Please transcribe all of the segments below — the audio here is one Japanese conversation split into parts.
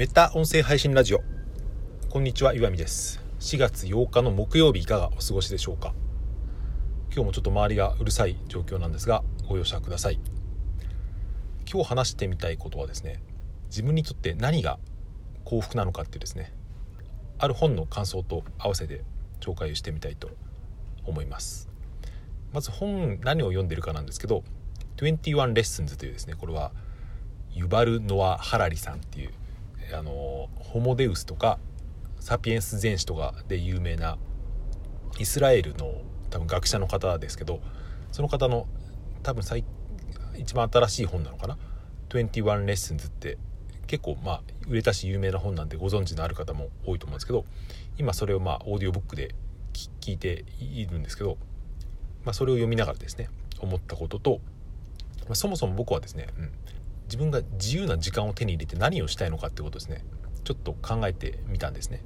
メタ音声配信ラジオ。こんにちは岩見です。4月8日の木曜日いかがお過ごしでしょうか？今日もちょっと周りがうるさい状況なんですがご容赦ください。今日話してみたいことはですね自分にとって何が幸福なのかっていうですねある本の感想と合わせて紹介してみたいと思います。まず本何を読んでるかなんですけど21 Lessons というですねこれはユバル・ノア・ハラリさんっていうあのホモデウスとかサピエンス全史とかで有名なイスラエルの多分学者の方ですけどその方の多分最一番新しい本なのかな？21 Lessons って結構まあ売れたし有名な本なんでご存知のある方も多いと思うんですけど今それをまあオーディオブックで聞いているんですけど、まあ、それを読みながらですね思ったことと、まあ、そもそも僕はですね、うん、自分が自由な時間を手に入れて何をしたいのかってことですねちょっと考えてみたんですね。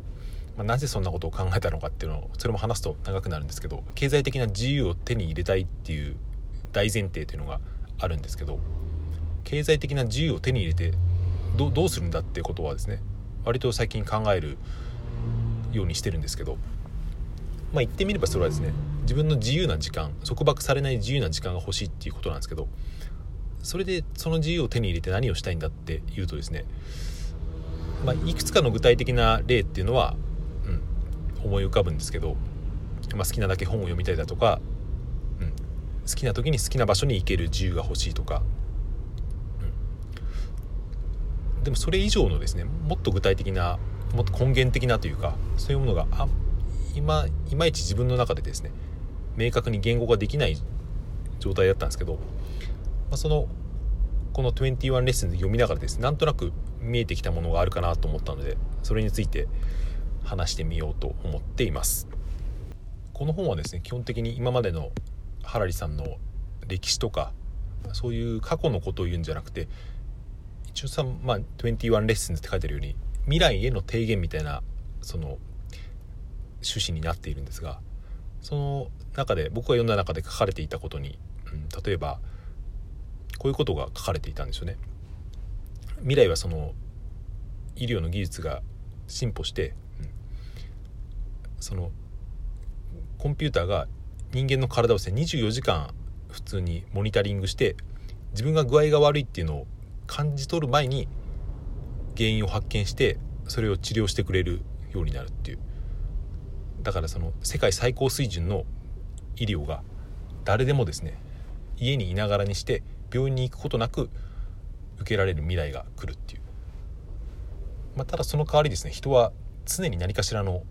まあ、なぜそんなことを考えたのかっていうのをそれも話すと長くなるんですけど経済的な自由を手に入れたいっていう大前提というのがあるんですけど経済的な自由を手に入れてどうするんだっていうことはですね割と最近考えるようにしてるんですけどまあ言ってみればそれはですね自分の自由な時間束縛されない自由な時間が欲しいっていうことなんですけどそれでその自由を手に入れて何をしたいんだっていうとですね、まあ、いくつかの具体的な例っていうのは、うん、思い浮かぶんですけど、まあ、好きなだけ本を読みたいだとか、うん、好きな時に好きな場所に行ける自由が欲しいとか、うん、でもそれ以上のですねもっと具体的なもっと根源的なというかそういうものがあ今いまいち自分の中でですね明確に言語ができない状態だったんですけどあ、そのこの21レッスンで読みながらです。ねなんとなく見えてきたものがあるかなと思ったのでそれについて話してみようと思っています。この本はですね基本的に今までのハラリさんの歴史とかそういう過去のことを言うんじゃなくて一応さ、まあ、21レッスンって書いてあるように未来への提言みたいなその趣旨になっているんですがその中で僕が読んだ中で書かれていたことに、うん、例えば「こういうことが書かれていたんですよね。未来はその医療の技術が進歩して、うん、そのコンピューターが人間の体をですね24時間普通にモニタリングして自分が具合が悪いっていうのを感じ取る前に原因を発見してそれを治療してくれるようになるっていうだからその世界最高水準の医療が誰でもですね家にいながらにして病院に行くことなく受けられる未来が来るっていう、まあ、ただその代わりですね人は常に何かしらの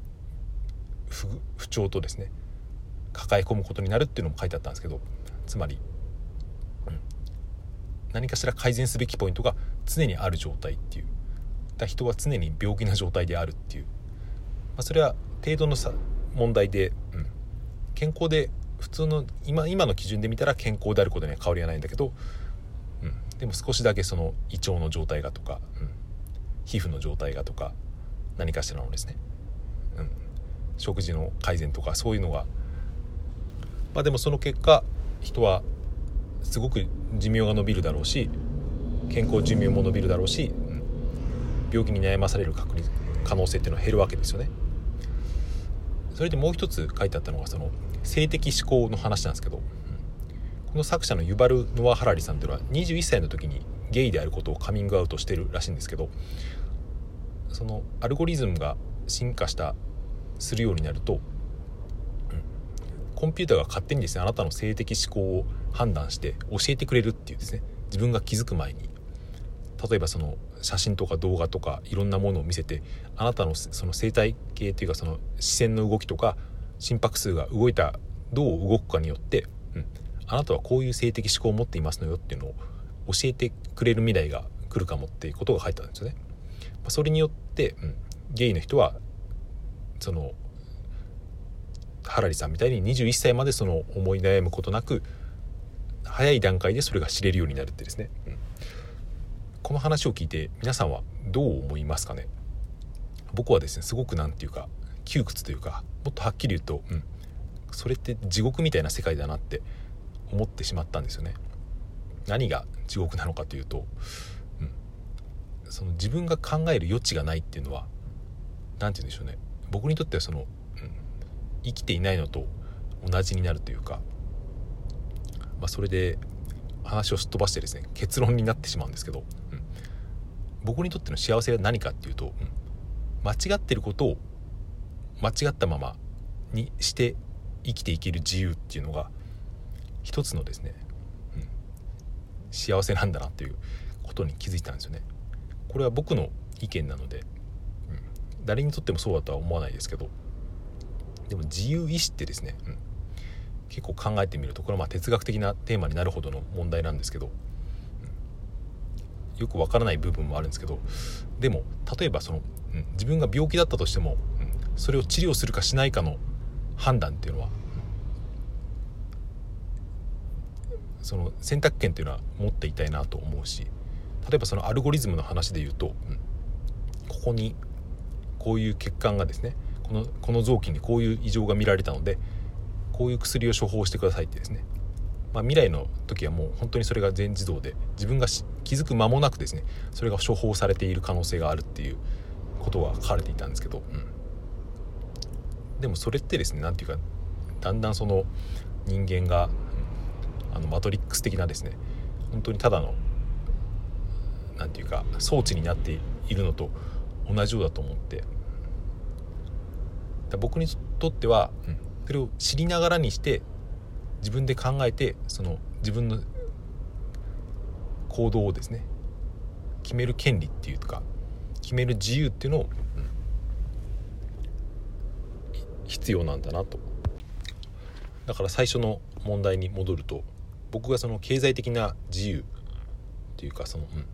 不調とですね抱え込むことになるっていうのも書いてあったんですけどつまり、うん、何かしら改善すべきポイントが常にある状態っていう。だ人は常に病気な状態であるっていう、まあ、それは程度のさ問題で、うん、健康で普通の今今の基準で見たら健康であることには変わりはないんだけど、うん、でも少しだけその胃腸の状態がとか、うん、皮膚の状態がとか何かしらのですね、うん、食事の改善とかそういうのが。まあでもその結果人はすごく寿命が伸びるだろうし健康寿命も伸びるだろうし、うん、病気に悩まされる確率可能性っていうのは減るわけですよね。それでもう一つ書いてあったのがその性的思考の話なんですけど、この作者のユバル・ノア・ハラリさんというのは21歳の時にゲイであることをカミングアウトしてるらしいんですけどそのアルゴリズムが進化したするようになると、うん、コンピューターが勝手にですねあなたの性的思考を判断して教えてくれるっていうですね自分が気づく前に例えばその写真とか動画とかいろんなものを見せてあなたのその生態系っていうかその視線の動きとか心拍数が動いたどう動くかによって、うん、あなたはこういう性的思考を持っていますのよっていうのを教えてくれる未来が来るかもっていうことが書いてあるんですよね。まそれによって、うん、ゲイの人はそのハラリさんみたいに21歳までその思い悩むことなく早い段階でそれが知れるようになるってですね、うん、この話を聞いて皆さんはどう思いますかね？僕はですねすごく何て言うか窮屈というかもっとはっきり言うと、うん、それって地獄みたいな世界だなって思ってしまったんですよね。何が地獄なのかというと、うん、その自分が考える余地がないっていうのは何て言うんでしょうね僕にとってはその、うん、生きていないのと同じになるというか、まあ、それで話をすっ飛ばしてですね結論になってしまうんですけど、うん、僕にとっての幸せは何かっていうと、うん、間違ってることを間違ったままにして生きていける自由っていうのが一つのですね、うん、幸せなんだなっていうことに気づいたんですよね。これは僕の意見なので、うん、誰にとってもそうだとは思わないですけどでも自由意志ってですね、うん、結構考えてみるとこれはまあ哲学的なテーマになるほどの問題なんですけど、うん、よくわからない部分もあるんですけどでも例えばその、うん、自分が病気だったとしても、それを治療するかしないかの判断っていうのは、その選択権っていうのは持っていたいなと思うし例えばそのアルゴリズムの話で言うと、うん、ここにこういう血管がですねこのこの臓器にこういう異常が見られたのでこういう薬を処方してくださいってですね、まあ、未来の時はもう本当にそれが全自動で自分が気づく間もなくですねそれが処方されている可能性があるっていうことが書かれていたんですけど、うん、でもそれってですね何て言うかだんだんその人間が、あのマトリックス的なですね本当にただの何て言うか装置になっているのと同じようだと思って。僕にとっては、うん、それを知りながらにして自分で考えてその自分の行動をですね決める権利っていうか決める自由っていうのを、うん、必要なんだなと。だから最初の問題に戻ると僕がその経済的な自由っていうかその、うん、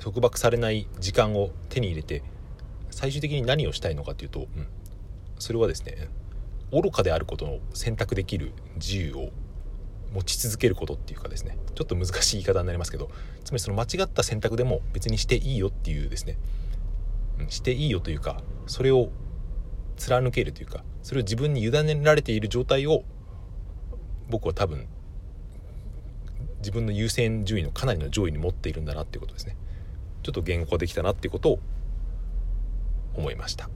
束縛されない時間を手に入れて最終的に何をしたいのかというと、うん、それはですね愚かであることを選択できる自由を持ち続けることっていうかですねちょっと難しい言い方になりますけどつまりその間違った選択でも別にしていいよっていうですね、うん、していいよというかそれを貫けるというかそれを自分に委ねられている状態を僕は多分自分の優先順位のかなりの上位に持っているんだなっていうことですね。ちょっと言語化できたなっていうことを思いました、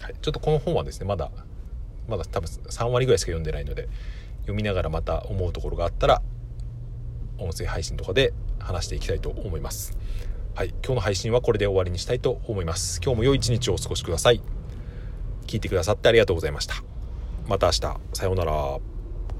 はい、ちょっとこの本はですねまだまだ多分3割ぐらいしか読んでないので読みながらまた思うところがあったら音声配信とかで話していきたいと思います。はい。今日の配信はこれで終わりにしたいと思います。今日も良い一日をお過ごしください。聞いてくださってありがとうございました。また明日。さようなら。